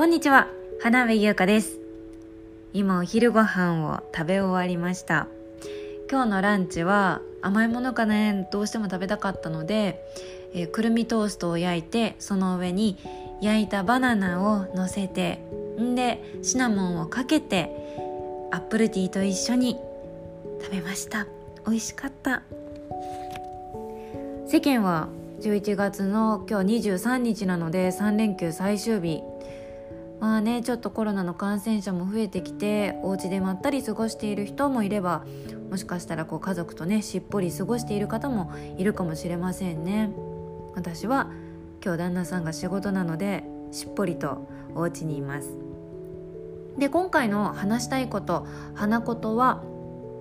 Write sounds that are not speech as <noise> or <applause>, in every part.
こんにちは。花部優香です。今お昼ご飯を食べ終わりました。今日のランチは甘いものかね？どうしても食べたかったので、えー、くるみトーストを焼いてその上に焼いたバナナを乗せてんでシナモンをかけてアップルティーと一緒に食べました。美味しかった。世間は11月の今日23日なので3連休最終日まあねちょっとコロナの感染者も増えてきてお家でまったり過ごしている人もいればもしかしたらこう家族とねしっぽり過ごしている方もいるかもしれませんね。私は今日旦那さんが仕事なのでしっぽりとお家にいます。で今回の話したいこと花言は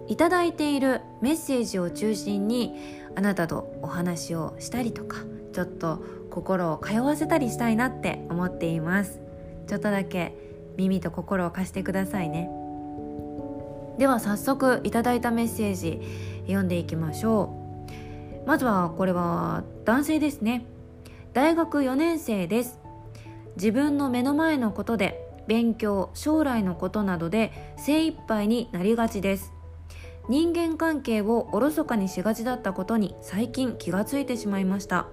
いただいているメッセージを中心にあなたとお話をしたりとかちょっと心を通わせたりしたいなって思っています。ちょっとだけ耳と心を貸してくださいね。では早速いただいたメッセージ読んでいきましょう。まずはこれは男性ですね。大学4年生です。自分の目の前のことで勉強将来のことなどで精一杯になりがちです。人間関係をおろそかにしがちだったことに最近気がついてしまいました。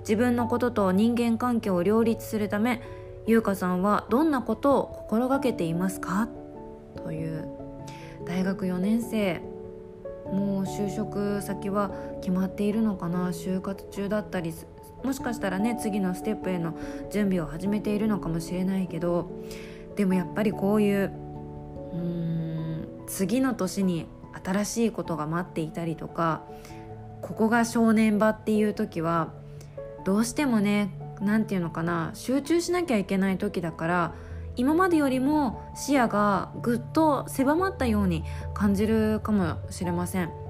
自分のことと人間関係を両立するため優香さんはどんなことを心がけていますか？という大学4年生。もう就職先は決まっているのかな？就活中だったりもしかしたらね次のステップへの準備を始めているのかもしれないけど。でもやっぱりこういううーん次の年に新しいことが待っていたりとかここが正念場っていう時はどうしてもね何て言うのかな集中しなきゃいけない時だから今までよりも視野がぐっと狭まったように感じるかもしれません。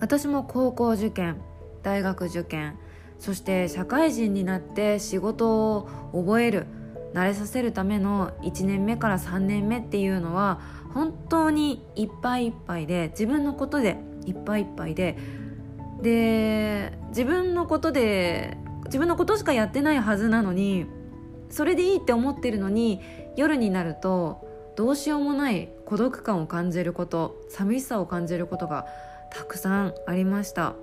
私も高校受験大学受験そして社会人になって仕事を覚える慣れさせるための1年目から3年目っていうのは本当にいっぱいいっぱいで自分のことでいっぱいいっぱいでで自分のことで自分のことしかやってないはずなのにそれでいいって思ってるのに夜になるとどうしようもない孤独感を感じること寂しさを感じることがたくさんありました。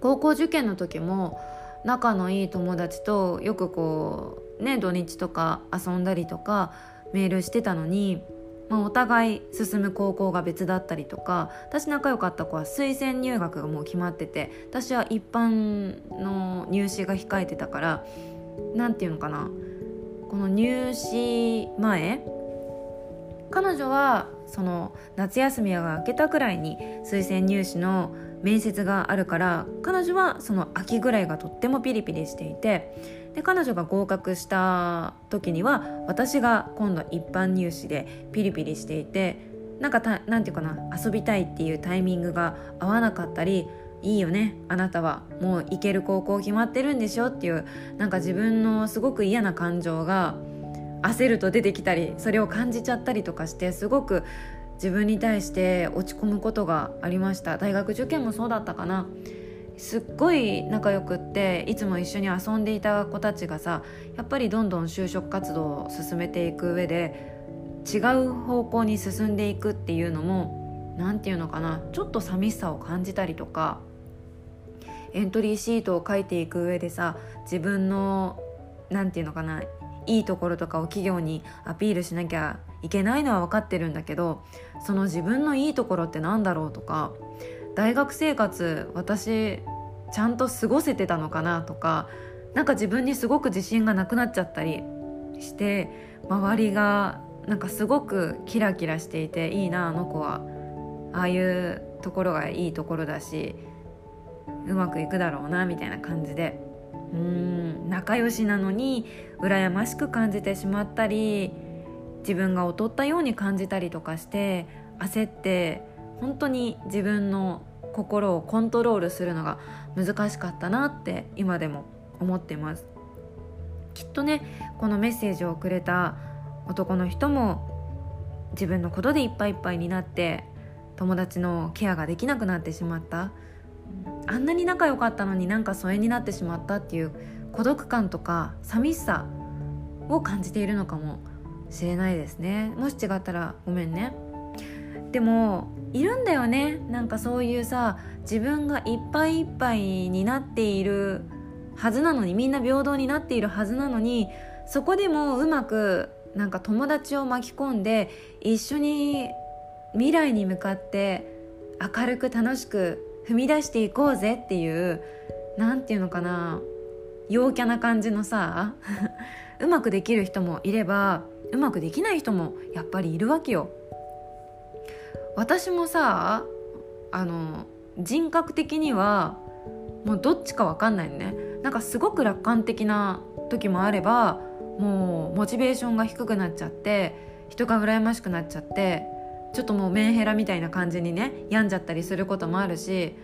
高校受験の時も仲のいい友達とよくこうね土日とか遊んだりとかメールしてたのに、まあ、お互い進む高校が別だったりとか私仲良かった子は推薦入学がもう決まってて私は一般の入試が控えてたから何て言うのかなこの入試前彼女はその夏休みが明けたくらいに推薦入試の面接があるから彼女はその秋ぐらいがとってもピリピリしていてで彼女が合格した時には私が今度一般入試でピリピリしていてなんかたなんていうかな遊びたいっていうタイミングが合わなかったりいいよねあなたはもう行ける高校決まってるんでしょっていうなんか自分のすごく嫌な感情が焦ると出てきたりそれを感じちゃったりとかしてすごく自分に対して落ち込むことがありました。大学受験もそうだったかな。すっごい仲良くっていつも一緒に遊んでいた子たちがさやっぱりどんどん就職活動を進めていく上で違う方向に進んでいくっていうのも何て言うのかなちょっと寂しさを感じたりとかエントリーシートを書いていく上でさ自分の何て言うのかないいところとかを企業にアピールしなきゃいけないのは分かってるんだけどその自分のいいところって何だろうとか大学生活私ちゃんと過ごせてたのかなとかなんか自分にすごく自信がなくなっちゃったりして周りがなんかすごくキラキラしていていいなあの子は。ああいうところがいいところだしうまくいくだろうなみたいな感じで。うーん仲良しなのに羨ましく感じてしまったり自分が劣ったように感じたりとかして焦って本当に自分の心をコントロールするのが難しかったなって今でも思ってます。きっとねこのメッセージをくれた男の人も自分のことでいっぱいいっぱいになって友達のケアができなくなってしまった。あんなに仲良かったのになんか疎遠になってしまったっていう孤独感とか寂しさを感じているのかもしれないですね。もし違ったらごめんね。でもいるんだよね。なんかそういうさ自分がいっぱいいっぱいになっているはずなのにみんな平等になっているはずなのにそこでもうまくなんか友達を巻き込んで一緒に未来に向かって明るく楽しく踏み出していこうぜっていう何て言うのかな陽キャな感じのさ <laughs> うまくできる人もいればうまくできない人もやっぱりいるわけよ。私もさあの人格的にはもうどっちか分かんないね。なんかすごく楽観的な時もあればもうモチベーションが低くなっちゃって人が羨ましくなっちゃってちょっともうメンヘラみたいな感じにね病んじゃったりすることもあるし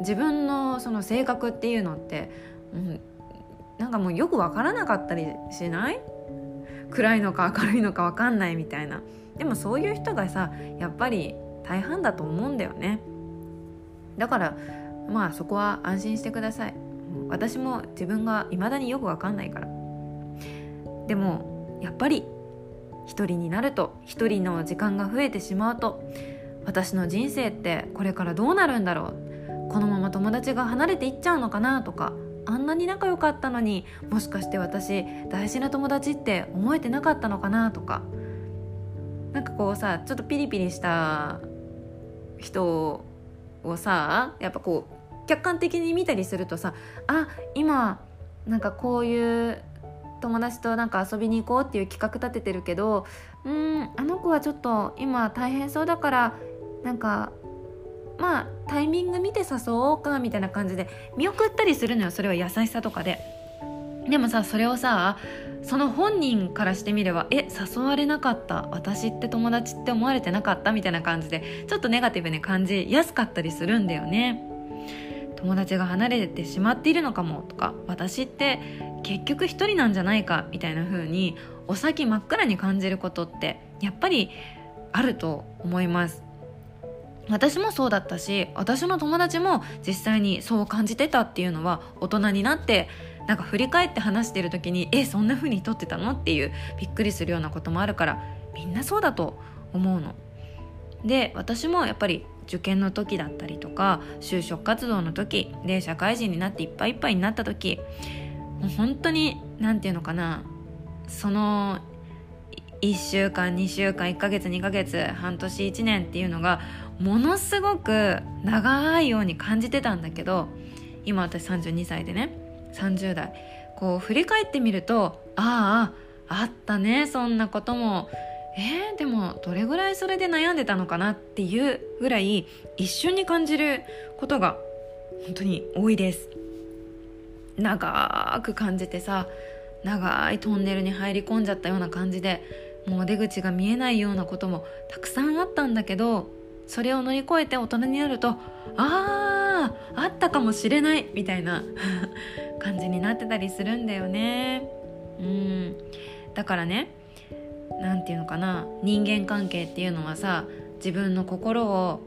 自分のその性格っていうのって、うん、なんかもうよく分からなかったりしない？暗いのか明るいのか分かんないみたいな。でもそういう人がさやっぱり大半だと思うんだよね。だからまあそこは安心してください。私も自分が未だによく分かんないから。でもやっぱり一人になると一人の時間が増えてしまうと私の人生ってこれからどうなるんだろう。このまま友達が離れていっちゃうのかなとかあんなに仲良かったのにもしかして私大事な友達って思えてなかったのかなとか。なんかこうさちょっとピリピリした人をさやっぱこう客観的に見たりするとさあ今なんかこういう友達となんか遊びに行こうっていう企画立ててるけどうんあの子はちょっと今大変そうだからなんかまあタイミング見て誘おうかみたいな感じで見送ったりするのよそれは優しさとかで。でもさそれをさその本人からしてみればえ誘われなかった私って友達って思われてなかったみたいな感じでちょっとネガティブに感じやすかったりするんだよね。友達が離れてしまっているのかもとか私って結局一人なんじゃないかみたいな風にお先真っ暗に感じることってやっぱりあると思います。私もそうだったし私の友達も実際にそう感じてたっていうのは大人になってなんか振り返って話してる時にえそんな風に撮ってたの？っていうびっくりするようなこともあるからみんなそうだと思うの。で私もやっぱり受験の時だったりとか就職活動の時で社会人になっていっぱいいっぱいになった時もう本当に何て言うのかなその1週間2週間1ヶ月2ヶ月半年1年っていうのがものすごく長いように感じてたんだけど今私32歳でね30代こう振り返ってみるとあああったねそんなことも。えー、でもどれぐらいそれで悩んでたのかなっていうぐらい一瞬に感じることが本当に多いです。長く感じてさ長いトンネルに入り込んじゃったような感じでもう出口が見えないようなこともたくさんあったんだけどそれを乗り越えて大人になるとあああったかもしれないみたいな。感じになってたりするんだよね。うん。だからね何て言うのかな。人間関係っていうのはさ自分の心を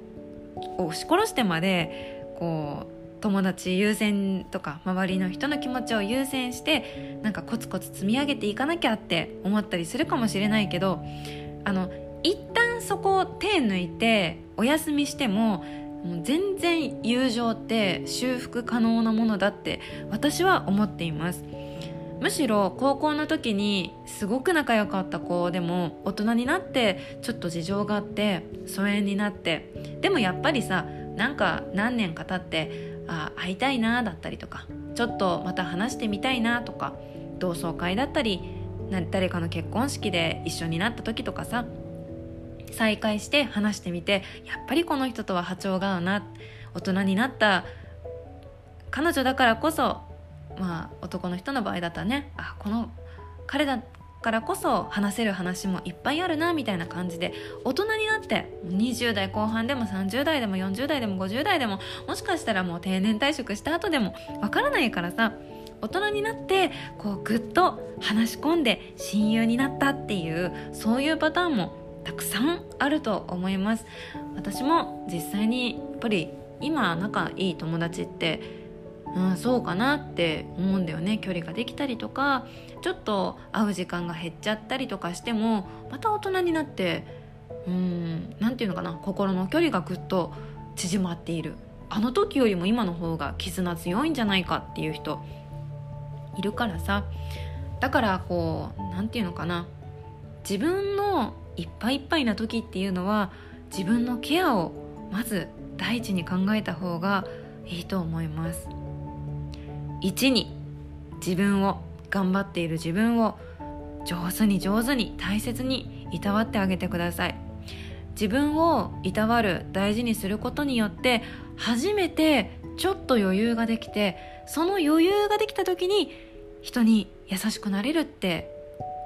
押し殺してまでこう友達優先とか周りの人の気持ちを優先してなんかコツコツ積み上げていかなきゃって思ったりするかもしれないけどあの一旦そこを手抜いてお休みしてももう全然友情って修復可能なものだって私は思っています。むしろ高校の時にすごく仲良かった子でも大人になってちょっと事情があって疎遠になってでもやっぱりさなんか何年か経ってあ会いたいなだったりとかちょっとまた話してみたいなとか同窓会だったり誰かの結婚式で一緒になった時とかさ再会して話してみてやっぱりこの人とは波長が合うな大人になった彼女だからこそまあ男の人の場合だったらねあこの彼だからこそ話せる話もいっぱいあるなみたいな感じで大人になって20代後半でも30代でも40代でも50代でももしかしたらもう定年退職した後でもわからないからさ大人になってこうぐっと話し込んで親友になったっていうそういうパターンもたくさんあると思います。私も実際にやっぱり今仲いい友達ってうん、そうかなって思うんだよね。距離ができたりとかちょっと会う時間が減っちゃったりとかしてもまた大人になってうん何て言うのかな心の距離がぐっと縮まっている。あの時よりも今の方が絆強いんじゃないかっていう人いるからさ。だからこう何て言うのかな。自分のいっぱいいっぱいな時っていうのは自分のケアをまず第一に考えた方がいいと思います。1に自分を頑張っている自分を上手に上手に大切にいたわってあげてください。自分をいたわる大事にすることによって初めてちょっと余裕ができてその余裕ができた時に人に優しくなれるって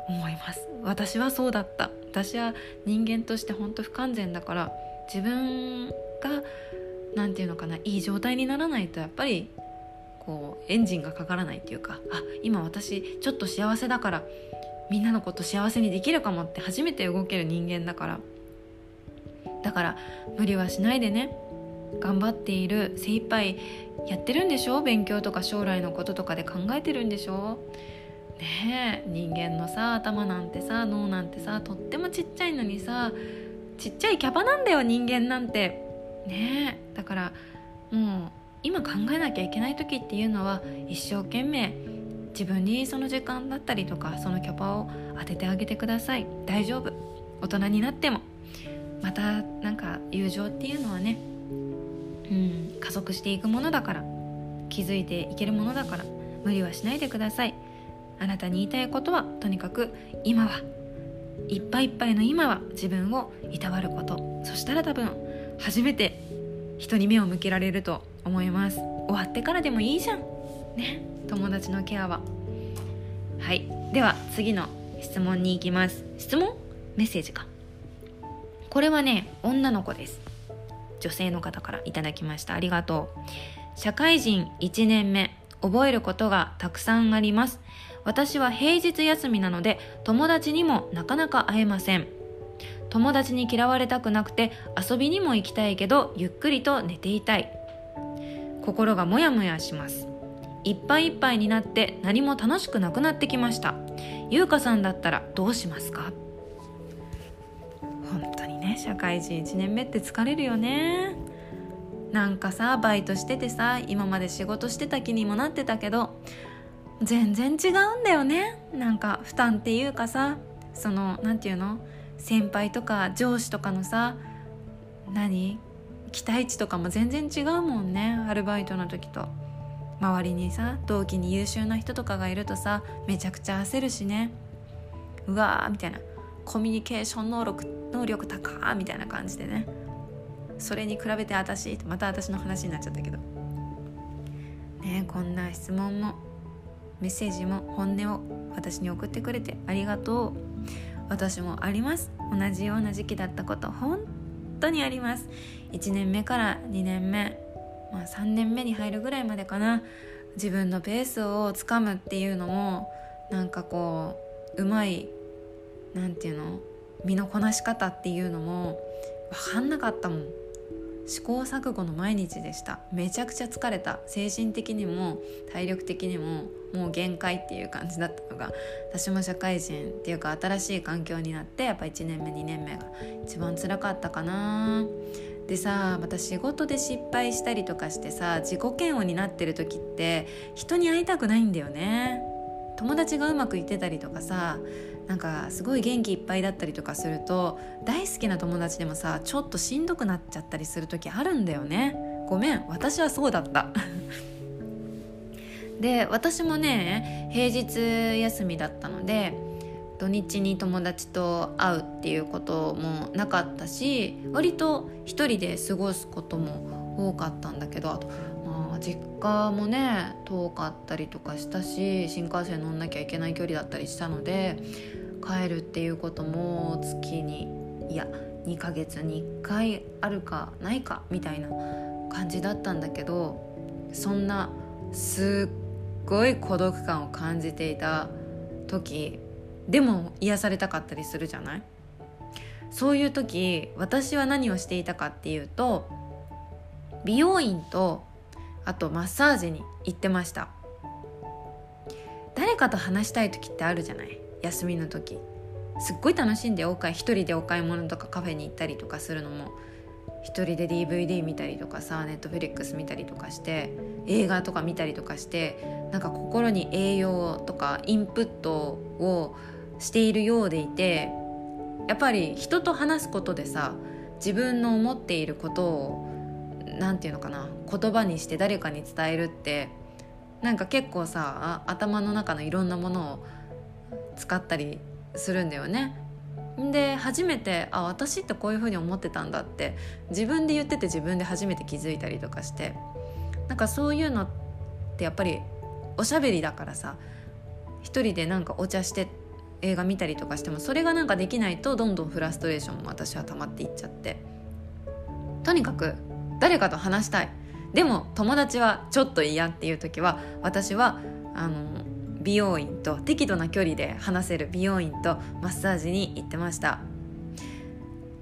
思います。私はそうだった。私は人間として本当不完全だから自分が何て言うのかないい状態にならないとやっぱりこうエンジンがかからないっていうかあ今私ちょっと幸せだからみんなのこと幸せにできるかもって初めて動ける人間だから。だから無理はしないでね頑張っている精一杯やってるんでしょ？勉強とか将来のこととかで考えてるんでしょ？ね人間のさ頭なんてさ脳なんてさとってもちっちゃいのにさちっちゃいキャパなんだよ人間なんて。ねだからもう今考えなきゃいけない時っていうのは一生懸命自分にその時間だったりとかそのキャパを当ててあげてください。大丈夫。大人になっても。またなんか友情っていうのはねうん加速していくものだから気づいていけるものだから無理はしないでください。あなたに言いたいことはとにかく今は。いっぱいいっぱいの今は自分をいたわること。そしたら多分初めて人に目を向けられると思います。終わってからでもいいじゃん。ね。友達のケアは。はい。では次の質問に行きます。質問？メッセージか。これはね女の子です。女性の方からいただきました。ありがとう。社会人1年目。覚えることがたくさんあります。私は平日休みなので友達にもなかなか会えません。友達に嫌われたくなくて遊びにも行きたいけどゆっくりと寝ていたい。心がモヤモヤします。いっぱいいっぱいになって何も楽しくなくなってきました。優香さんだったらどうしますか？本当にね社会人1年目って疲れるよね。なんかさバイトしててさ今まで仕事してた気にもなってたけど全然違うんだよね。なんか負担っていうかさその何て言うの？先輩とか上司とかのさ何？期待値とかも全然違うもんねアルバイトの時と。周りにさ同期に優秀な人とかがいるとさめちゃくちゃ焦るしね。うわーみたいな。コミュニケーション能力能力高ーみたいな感じでね。それに比べて私また私の話になっちゃったけど。ねこんな質問も。メッセージも本音を私に送ってくれてありがとう。私もあります。同じような時期だったこと本当にあります。1年目から2年目、まあ、3年目に入るぐらいまでかな。自分のペースをつかむっていうのもなんかこううまい何て言うの身のこなし方っていうのも分かんなかったもん。試行錯誤の毎日でした。めちゃくちゃ疲れた。精神的にも体力的にももう限界っていう感じだったのが私も社会人っていうか新しい環境になってやっぱ1年目2年目が一番辛かったかな。でさまた仕事で失敗したりとかしてさ自己嫌悪になってる時って人に会いたくないんだよね。友達がうまくいってたりとかさなんかすごい元気いっぱいだったりとかすると大好きな友達でもさちょっとしんどくなっちゃったりする時あるんだよね。ごめん私はそうだった。<laughs> で私もね平日休みだったので土日に友達と会うっていうこともなかったし割と一人で過ごすことも多かったんだけどあと実家もね遠かったりとかしたし新幹線乗んなきゃいけない距離だったりしたので帰るっていうことも月にいや2ヶ月に1回あるかないかみたいな感じだったんだけどそんなすっごい孤独感を感じていた時でも癒されたかったりするじゃない？そういう時私は何をしていたかっていうと美容院とあとマッサージに行ってました。誰かと話したい時ってあるじゃない？休みの時。すっごい楽しんでお買い一人でお買い物とかカフェに行ったりとかするのも。一人で DVD 見たりとかさネットフリックス見たりとかして映画とか見たりとかしてなんか心に栄養とかインプットをしているようでいてやっぱり人と話すことでさ自分の思っていることを何て言うのかな言葉にして誰かに伝えるってなんか結構さ頭の中のいろんなものを使ったりするんだよね。で初めてあ私ってこういうふうに思ってたんだって自分で言ってて自分で初めて気づいたりとかしてなんかそういうのってやっぱりおしゃべりだからさ一人でなんかお茶して映画見たりとかしてもそれがなんかできないとどんどんフラストレーションも私は溜まっていっちゃって。とにかく誰かと話したい。でも友達はちょっと嫌っていう時は私はあの美容院と適度な距離で話せる美容院とマッサージに行ってました。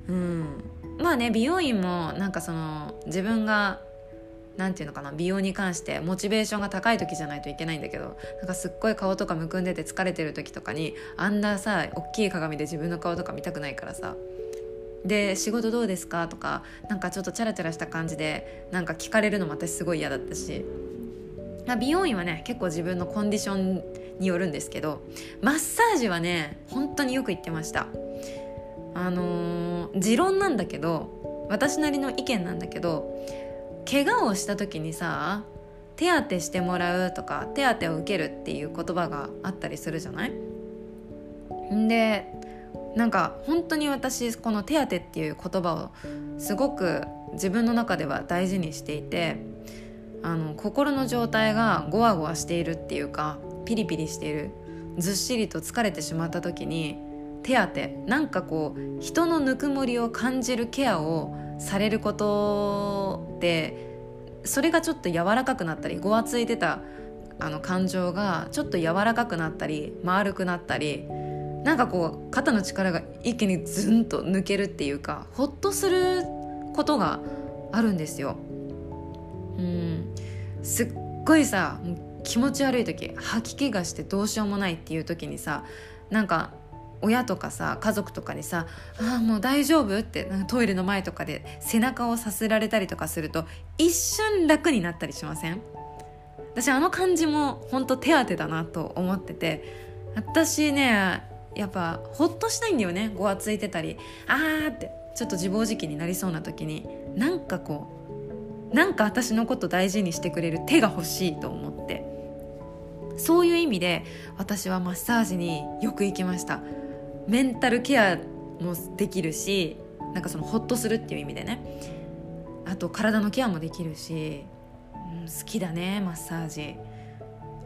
うん。まあね美容院もなんかその自分が何て言うのかな美容に関してモチベーションが高い時じゃないといけないんだけどなんかすっごい顔とかむくんでて疲れてる時とかにあんなさ大きい鏡で自分の顔とか見たくないからさで仕事どうですか？とかなんかちょっとチャラチャラした感じでなんか聞かれるのも私すごい嫌だったし。美容院はね結構自分のコンディションによるんですけどマッサージはね本当によく行ってました。あのー、持論なんだけど私なりの意見なんだけど怪我をした時にさ手当てしてもらうとか手当てを受けるっていう言葉があったりするじゃない？でなんか本当に私この手当っていう言葉をすごく自分の中では大事にしていてあの心の状態がゴワゴワしているっていうかピリピリしているずっしりと疲れてしまった時に手当なんかこう人のぬくもりを感じるケアをされることでそれがちょっと柔らかくなったりごわついてたあの感情がちょっと柔らかくなったり丸くなったりなんかこう肩の力が一気にズンと抜けるっていうかほっとすることがあるんですよ。うんすっごいさ気持ち悪い時吐き気がしてどうしようもないっていう時にさなんか親とかさ家族とかにさ「ああもう大丈夫?」ってトイレの前とかで背中をさせられたりとかすると一瞬楽になったりしません？私あの感じも本当手当だなと思ってて私ねやっぱほっとしたいんだよね。ごわついてたり。あーってちょっと自暴自棄になりそうな時に。なんかこうなんか私のこと大事にしてくれる手が欲しいと思って。そういう意味で私はマッサージによく行きました。メンタルケアもできるしなんかそのホッとするっていう意味でね。あと体のケアもできるし、うん、好きだねマッサージ。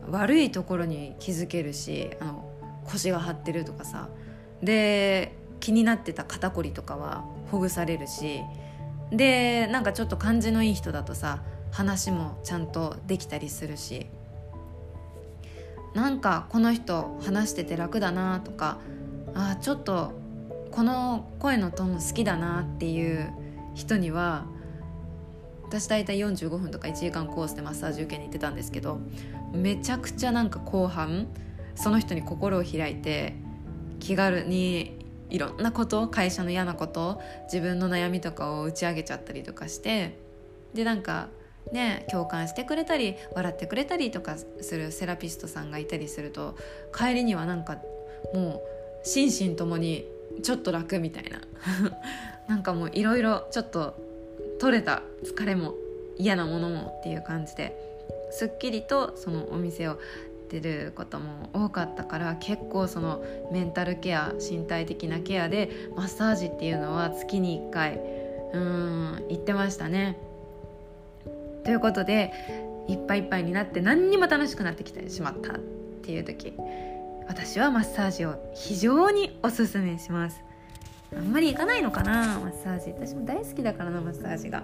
悪いところに気づけるしあの腰が張ってるとかさ。で気になってた肩こりとかはほぐされるし。でなんかちょっと感じのいい人だとさ話もちゃんとできたりするし。なんかこの人話してて楽だなとかあちょっとこの声のトーン好きだなっていう人には私大体45分とか1時間コースでマッサージ受けに行ってたんですけどめちゃくちゃなんか後半その人に心を開いて気軽にいろんなこと会社の嫌なこと自分の悩みとかを打ち上げちゃったりとかしてでなんかね、共感してくれたり笑ってくれたりとかするセラピストさんがいたりすると帰りにはなんかもう心身ともにちょっと楽みたいな。<laughs> なんかもういろいろちょっと取れた疲れも嫌なものもっていう感じですっきりとそのお店を出ることも多かったから結構そのメンタルケア身体的なケアでマッサージっていうのは月に1回うん行ってましたね。ということでいっぱいいっぱいになって何にも楽しくなってきてしまったっていう時私はマッサージを非常におすすめします。あんまり行かないのかなマッサージ。私も大好きだからなマッサージが。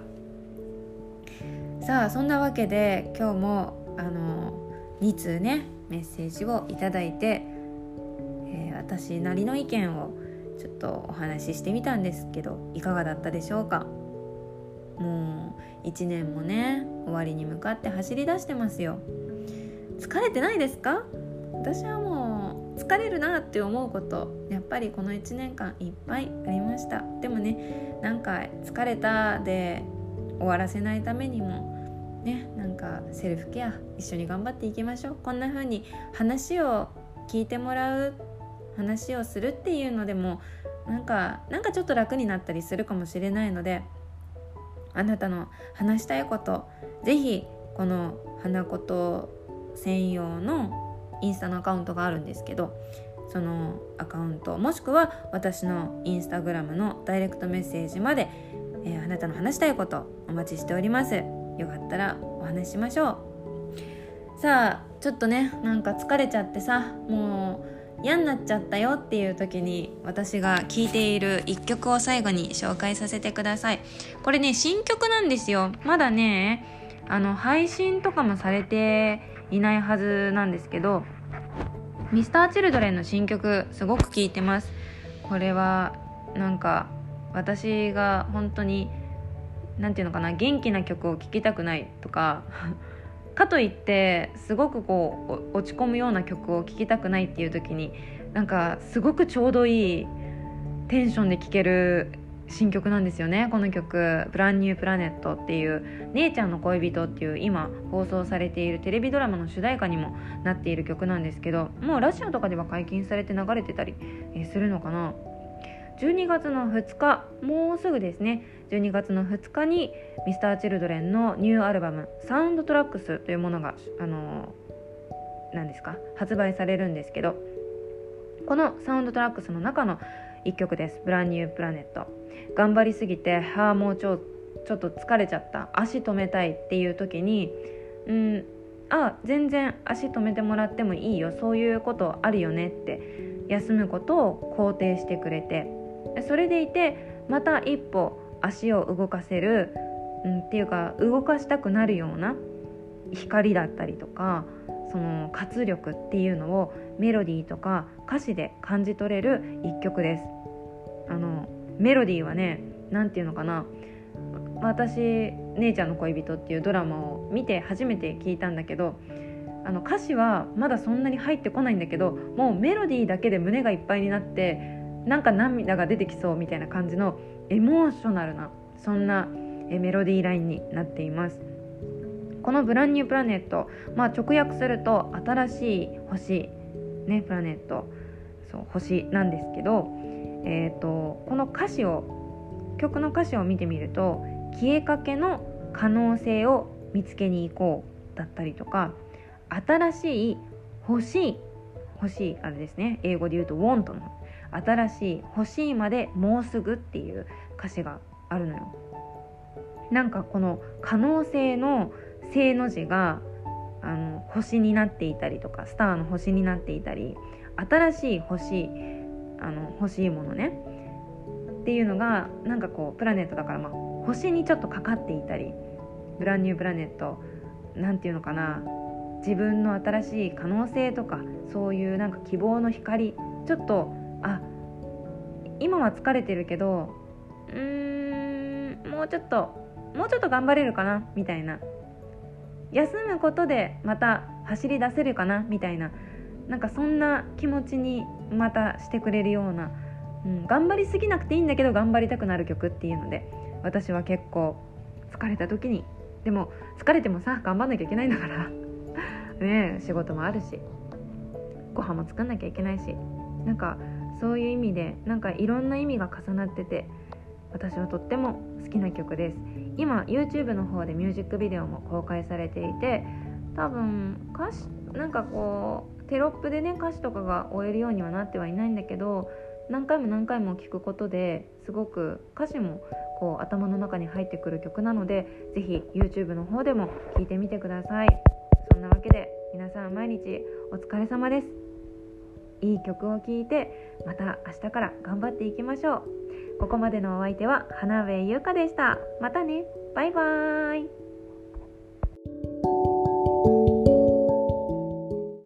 さあそんなわけで今日もあの2通ねメッセージをいただいて、えー、私なりの意見をちょっとお話ししてみたんですけどいかがだったでしょうか？もう1年もね終わりに向かって走り出してますよ。疲れてないですか？私はもう疲れるなって思うことやっぱりこの1年間いっぱいありました。でもねなんか疲れたで終わらせないためにもねなんかセルフケア一緒に頑張っていきましょう。こんな風に話を聞いてもらう話をするっていうのでもなんかなんかちょっと楽になったりするかもしれないのであなたの話したいこと是非この花言専用のインスタのアカウントがあるんですけどそのアカウントもしくは私のインスタグラムのダイレクトメッセージまで、えー、あなたの話したいことお待ちしております。よかったらお話しましょう。さあちょっとねなんか疲れちゃってさもう嫌になっちゃったよっていう時に私が聴いている一曲を最後に紹介させてください。これね新曲なんですよ。まだねあの配信とかもされていないはずなんですけど Mr.Children の新曲すごく聴いてます。これはなんか私が本当に何て言うのかな元気な曲を聴きたくないとか <laughs> かといってすごくこう落ち込むような曲を聴きたくないっていう時になんかすごくちょうどいいテンションで聴ける新曲なんですよねこの曲「ブランニュープラネット」っていう「姉ちゃんの恋人」っていう今放送されているテレビドラマの主題歌にもなっている曲なんですけどもうラジオとかでは解禁されて流れてたりするのかな。12月の2日もうすぐですね。12月の2日に Mr.Children のニューアルバム「サウンドトラックス」というものがあの何ですか発売されるんですけどこのサウンドトラックスの中の1曲です「ブランニュープラネット」頑張りすぎて「はあもうちょちょっと疲れちゃった。足止めたい」っていう時にうんあ全然足止めてもらってもいいよ。そういうことあるよねって休むことを肯定してくれて。それでいてまた一歩足を動かせる、うん、っていうか動かしたくなるような光だったりとかその活力っていうのをメロディーとか歌詞で感じ取れる一曲です。あのメロディーはね何て言うのかな私「姉ちゃんの恋人」っていうドラマを見て初めて聞いたんだけどあの歌詞はまだそんなに入ってこないんだけどもうメロディーだけで胸がいっぱいになってなんか涙が出てきそうみたいな感じのエモーショナルなそんなメロディーラインになっています。この「ブランニュープラネット」まあ、直訳すると「新しい星」ねプラネットそう星なんですけど、えーと、この歌詞を曲の歌詞を見てみると「消えかけの可能性を見つけに行こう」だったりとか「新しい欲しい」欲しいあれですね英語で言うと「want」の新しい欲しいまでもうすぐっていう歌詞があるのよ。なんかこの可能性の正の字があの星になっていたりとかスターの星になっていたり新しい星あの欲しいものねっていうのがなんかこうプラネットだから、まあ、星にちょっとかかっていたりブランニュープラネットなんていうのかな自分の新しい可能性とかそういうなんか希望の光ちょっとあ今は疲れてるけどうーんもうちょっともうちょっと頑張れるかなみたいな。休むことでまた走り出せるかなみたいな。なんかそんな気持ちにまたしてくれるような、うん、頑張りすぎなくていいんだけど頑張りたくなる曲っていうので私は結構疲れた時に。でも疲れてもさ頑張んなきゃいけないんだから。<laughs> ね仕事もあるし。ご飯も作んなきゃいけないし。なんかそういう意味でなんかいろんな意味が重なってて私はとっても好きな曲です。今 YouTube の方でミュージックビデオも公開されていて多分歌詞なんかこうテロップでね歌詞とかが終えるようにはなってはいないんだけど何回も何回も聴くことですごく歌詞もこう頭の中に入ってくる曲なので是非 YouTube の方でも聴いてみてください。そんなわけで皆さん毎日お疲れ様です。いい曲を聴いてまた明日から頑張っていきましょう。ここまでのお相手は花上優香でした。またね。バイバーイ。